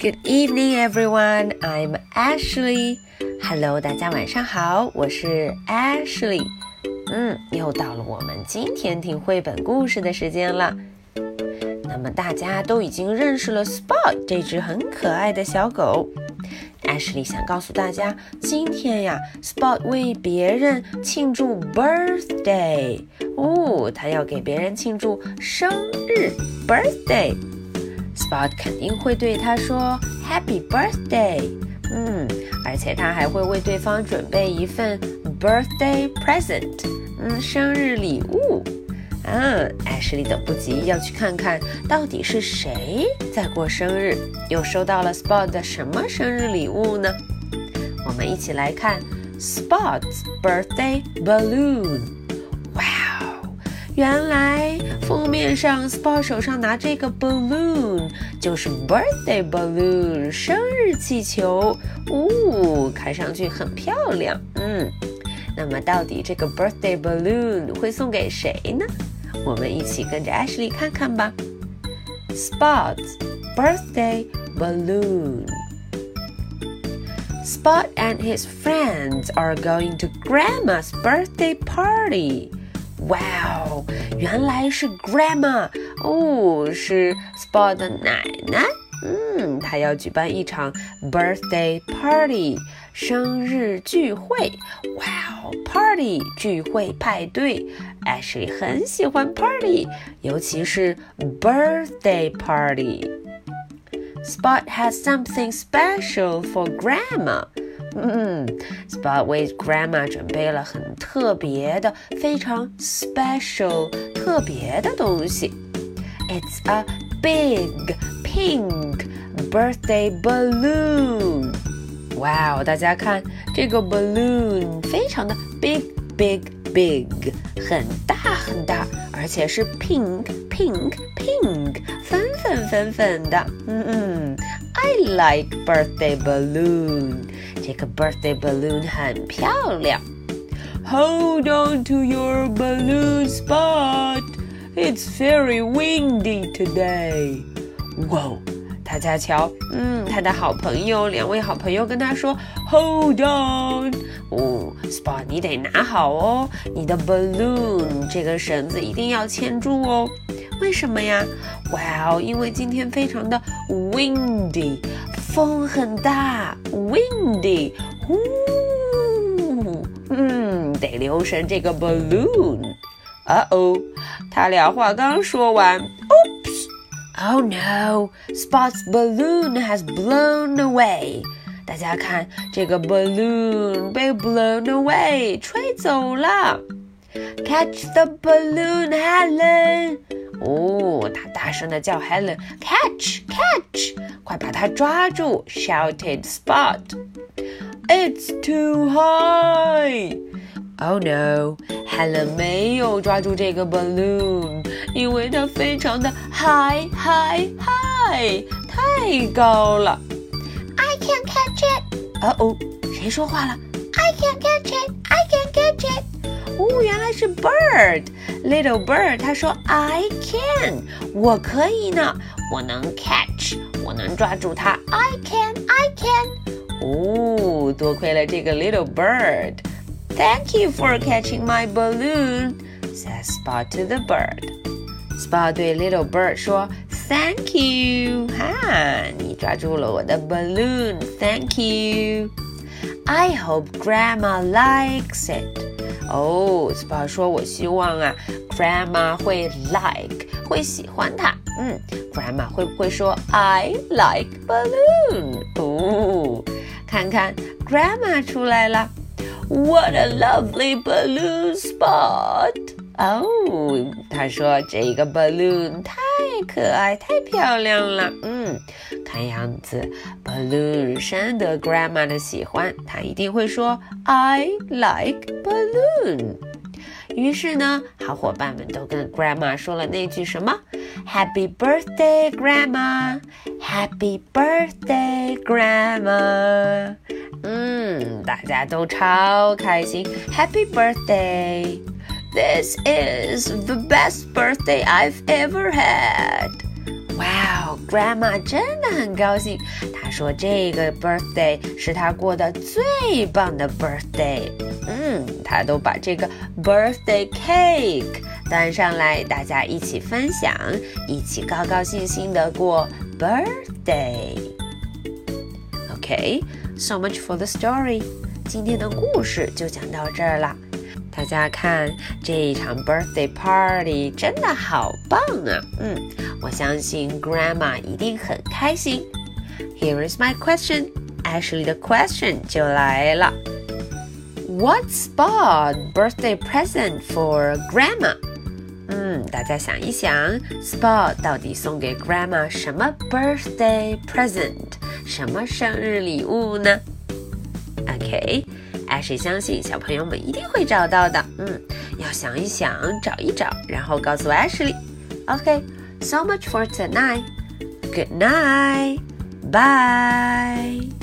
Good evening, everyone. I'm Ashley. Hello，大家晚上好，我是 Ashley。嗯，又到了我们今天听绘本故事的时间了。那么大家都已经认识了 Spot 这只很可爱的小狗。Ashley 想告诉大家，今天呀，Spot 为别人庆祝 birthday。哦，他要给别人庆祝生日 birthday。Spot 肯定会对他说 Happy Birthday，嗯，而且他还会为对方准备一份 birthday present，嗯，生日礼物。嗯，艾什莉等不及要去看看到底是谁在过生日，又收到了 Spot 的什么生日礼物呢？我们一起来看 Spot's birthday balloon。原来封面上 Spot 手上拿这个 balloon 就是 birthday balloon 生日气球，呜，看上去很漂亮。嗯，那么到底这个 birthday balloon 会送给谁呢？我们一起跟着 Ashley 看看吧。Spot's birthday balloon. Spot and his friends are going to Grandma's birthday party. 哇哦，原来是 grandma 哦，是 Spot 的奶奶。嗯，她要举办一场 birthday party 生日聚会。哇哦，party 聚会派对，Ashley 很喜欢 party，尤其是 birthday party。Spot has something special for grandma. 嗯，Spot 为 Grandma 准备了很特别的、非常 special 特别的东西。It's a big pink birthday balloon。哇哦，大家看这个 balloon 非常的 big big big，很大很大，而且是 pink pink pink，粉粉粉粉的。嗯嗯，I like birthday balloon。 这个 birthday balloon 很漂亮。Hold on to your balloon spot. It's very windy today. 哇，大家瞧，嗯，他的好朋友，两位好朋友跟他说，Hold on，哦，Spot，你得拿好哦，你的 balloon 这个绳子一定要牵住哦。为什么呀？哇哦，因为今天非常的 windy。 风很大，windy，呼，嗯，得留神这个 balloon。啊哦，他俩话刚说完，Oops，Oh no，Spot's balloon has blown away。大家看，这个 balloon 被 blown away，吹走了。Catch the balloon, Helen！哦，他大声的叫 Helen，catch catch， 快把它抓住！shouted Spot。It's too high. Oh no, Helen 没有抓住这个 balloon，因为它非常的 high high high，太高了。I can't catch it. 哦哦，谁说话了？I can't catch it. I can't catch it. 哦，原来是 bird，little bird。他说：“I can，我可以呢，我能 catch， 我能抓住它。I can，I can。”哦，多亏了这个 little bird。Thank you for catching my balloon, says Spot to the bird. Spot 对 little bird 说：“Thank you，哈，你抓住了我的 balloon。Thank you。I hope Grandma likes it。”哦，Spot 说：“我希望啊，Grandma 会 like 会喜欢它。 嗯，Grandma 会不会说 I like balloon？哦，看看 Grandma 出来了，What a lovely balloon spot！哦，他说这个 balloon 太可爱，太漂亮了。嗯，看样子 balloon 深得 grandma 的喜欢，他一定会说 I like balloon。 于是呢，好伙伴们都跟 grandma 说了那句什么？Happy birthday, grandma！Happy birthday, grandma！嗯，大家都超开心，Happy birthday！This is the best birthday I've ever had. Wow, Grandma 真的很高兴。她说这个 birthday 是她过的最棒的 birthday。 嗯，她都把这个 birthday cake 端上来，大家一起分享，一起高高兴兴的过 birthday。Okay，so much for the story。今天的故事就讲到这儿了。大家看这一场 birthday party 真的好棒啊！嗯，我相信 Grandma 一定很开心。Here is my question. Ashley 的 question 就来了。 What's Spot birthday present for Grandma？嗯，大家想一想，Spot 到底送给 Grandma 什么 birthday present？什么生日礼物呢？OK。艾谁相信小朋友们一定会找到的。嗯，要想一想，找一找，然后告诉 Ashley。OK，so much for tonight. Good night. Bye.